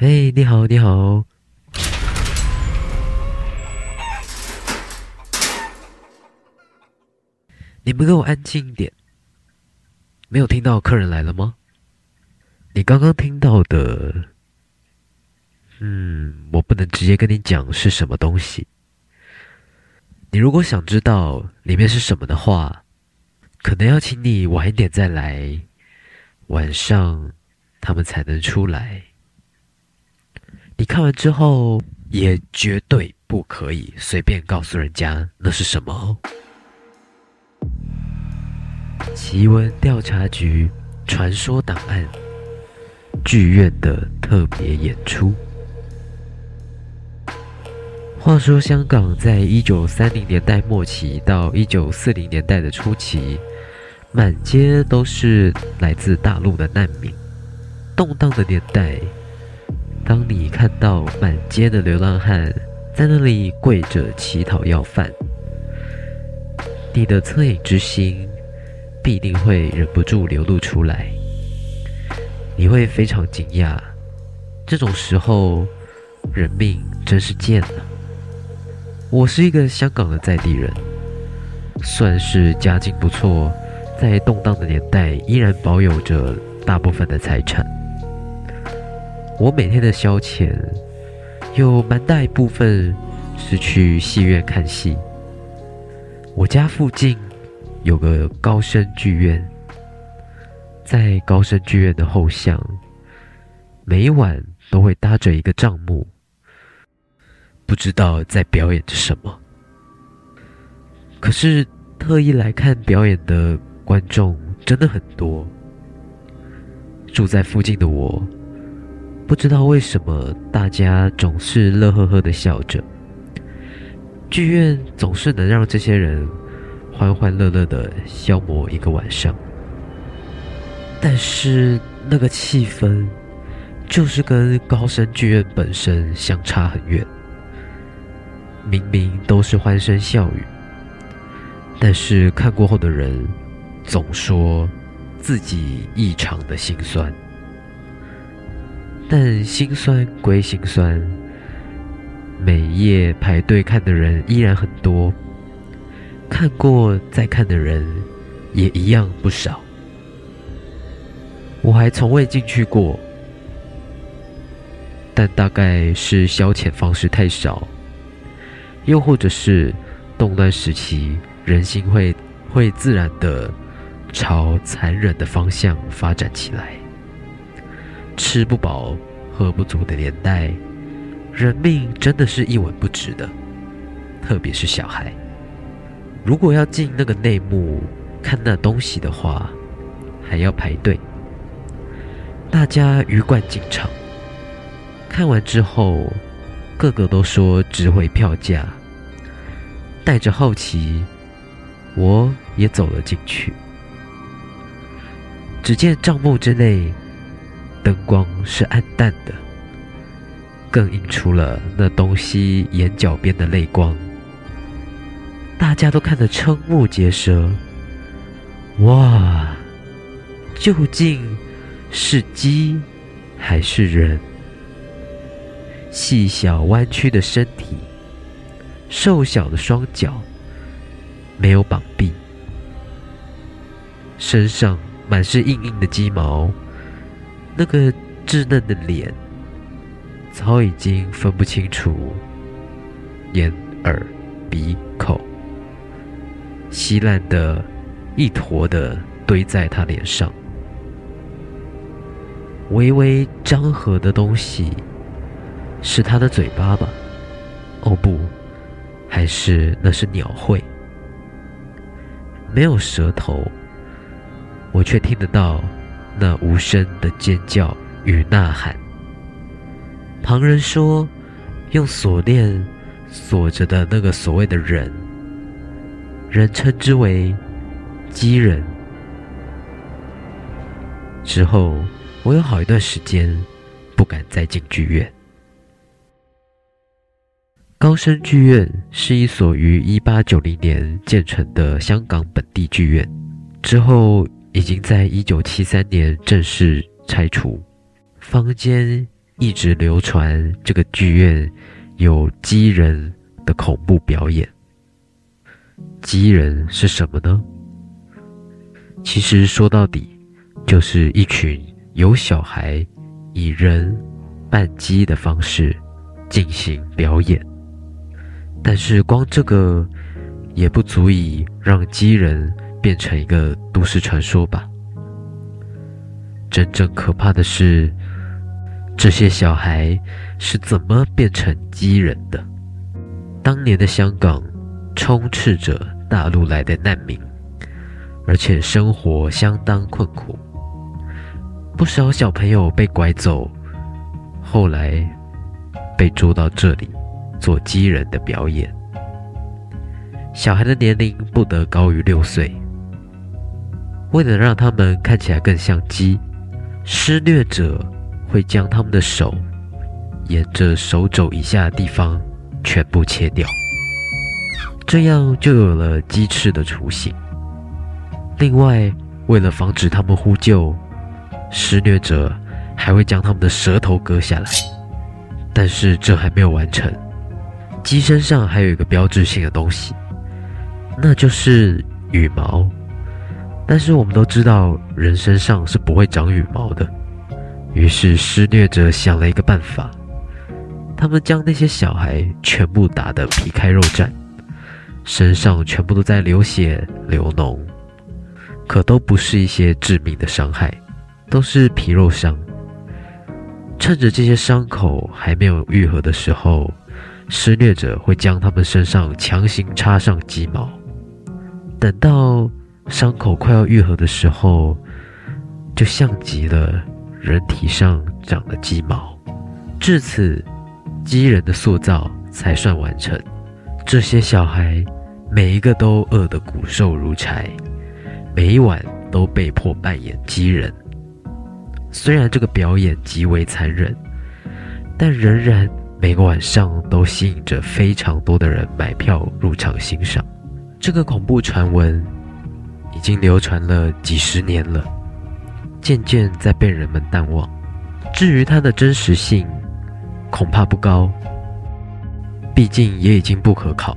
哎，你好，你好。你们给我安静一点。没有听到客人来了吗？你刚刚听到的，嗯，我不能直接跟你讲是什么东西。你如果想知道里面是什么的话，可能要请你晚一点再来，晚上他们才能出来。你看完之后，也绝对不可以随便告诉人家那是什么哦。奇闻调查局传说档案剧院的特别演出。话说，香港在一九三零年代末期到一九四零年代的初期，满街都是来自大陆的难民。动荡的年代，当你看到满街的流浪汉在那里跪着乞讨要饭，你的恻隐之心必定会忍不住流露出来。你会非常惊讶，这种时候，人命真是贱了。我是一个香港的在地人，算是家境不错，在动荡的年代依然保有着大部分的财产。我每天的消遣有蛮大一部分是去戏院看戏。我家附近有个高升剧院，在高升剧院的后巷，每晚都会搭着一个帐幕。不知道在表演着什么，可是特意来看表演的观众真的很多。住在附近的我，不知道为什么大家总是乐呵呵的笑着。剧院总是能让这些人欢欢乐乐的消磨一个晚上，但是那个气氛就是跟高升剧院本身相差很远。明明都是欢声笑语，但是看过后的人总说自己异常的心酸。但心酸归心酸，每夜排队看的人依然很多，看过再看的人也一样不少。我还从未进去过，但大概是消遣方式太少。又或者是动乱时期，人心会会自然的朝残忍的方向发展起来。吃不饱、喝不足的年代，人命真的是一文不值的，特别是小孩。如果要进那个内幕看那东西的话，还要排队。大家鱼贯进场，看完之后，个个都说值回票价。带着好奇，我也走了进去。只见帐幕之内，灯光是暗淡的，更映出了那东西眼角边的泪光。大家都看得瞠目结舌。哇，究竟是鸡还是人？细小弯曲的身体。瘦小的双脚，没有绑臂，身上满是硬硬的鸡毛，那个稚嫩的脸，早已经分不清楚眼、耳、鼻、口，稀烂的一坨的堆在他脸上，微微张合的东西，是他的嘴巴吧？哦不。还是那是鸟喙，没有舌头，我却听得到那无声的尖叫与呐喊。旁人说，用锁链锁着的那个所谓的人，人称之为鸡人。之后，我有好一段时间不敢再进剧院。高升剧院是一所于一八九零年建成的香港本地剧院，之后已经在一九七三年正式拆除。坊间一直流传这个剧院有鸡人的恐怖表演。鸡人是什么呢？其实说到底，就是一群有小孩以人扮鸡的方式进行表演。但是光这个也不足以让鸡人变成一个都市传说吧？真正可怕的是，这些小孩是怎么变成鸡人的？当年的香港充斥着大陆来的难民，而且生活相当困苦，不少小朋友被拐走，后来被捉到这里做鸡人的表演。小孩的年龄不得高于六岁，为了让他们看起来更像鸡，施虐者。会将他们的手沿着手肘以下的地方全部切掉，这样就有了鸡翅的雏形。另外，为了防止他们呼救，施虐者还会将他们的舌头割下来。但是这还没有完成，鸡身上还有一个标志性的东西，那就是羽毛。但是我们都知道，人身上是不会长羽毛的。于是施虐者想了一个办法，他们将那些小孩全部打得皮开肉绽，身上全部都在流血流脓，可都不是一些致命的伤害，都是皮肉伤。趁着这些伤口还没有愈合的时候，施虐者会将他们身上强行插上鸡毛，等到伤口快要愈合的时候，就像极了。人体上长的鸡毛，至此，鸡人的塑造才算完成。这些小孩每一个都饿得骨瘦如柴，每一晚都被迫扮演鸡人。虽然这个表演极为残忍，但仍然每个晚上都吸引着非常多的人买票入场欣赏。这个恐怖传闻已经流传了几十年了。渐渐在被人们淡忘。至于它的真实性，恐怕不高，毕竟也已经不可考。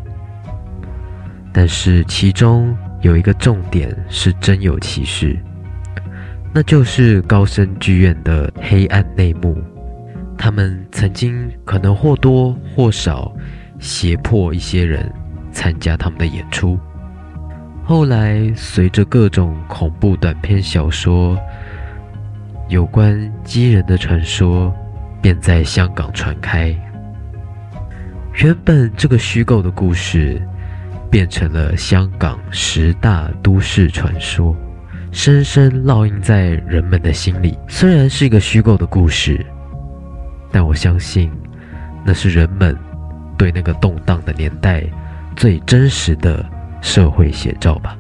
但是其中有一个重点是真有其事，那就是高升剧院的黑暗内幕。他们曾经可能或多或少胁迫一些人参加他们的演出。后来随着各种恐怖短篇小说。有关鸡人的传说便在香港传开。原本这个虚构的故事变成了香港十大都市传说，深深烙印在人们的心里。虽然是一个虚构的故事，但我相信那是人们对那个动荡的年代最真实的社会写照吧。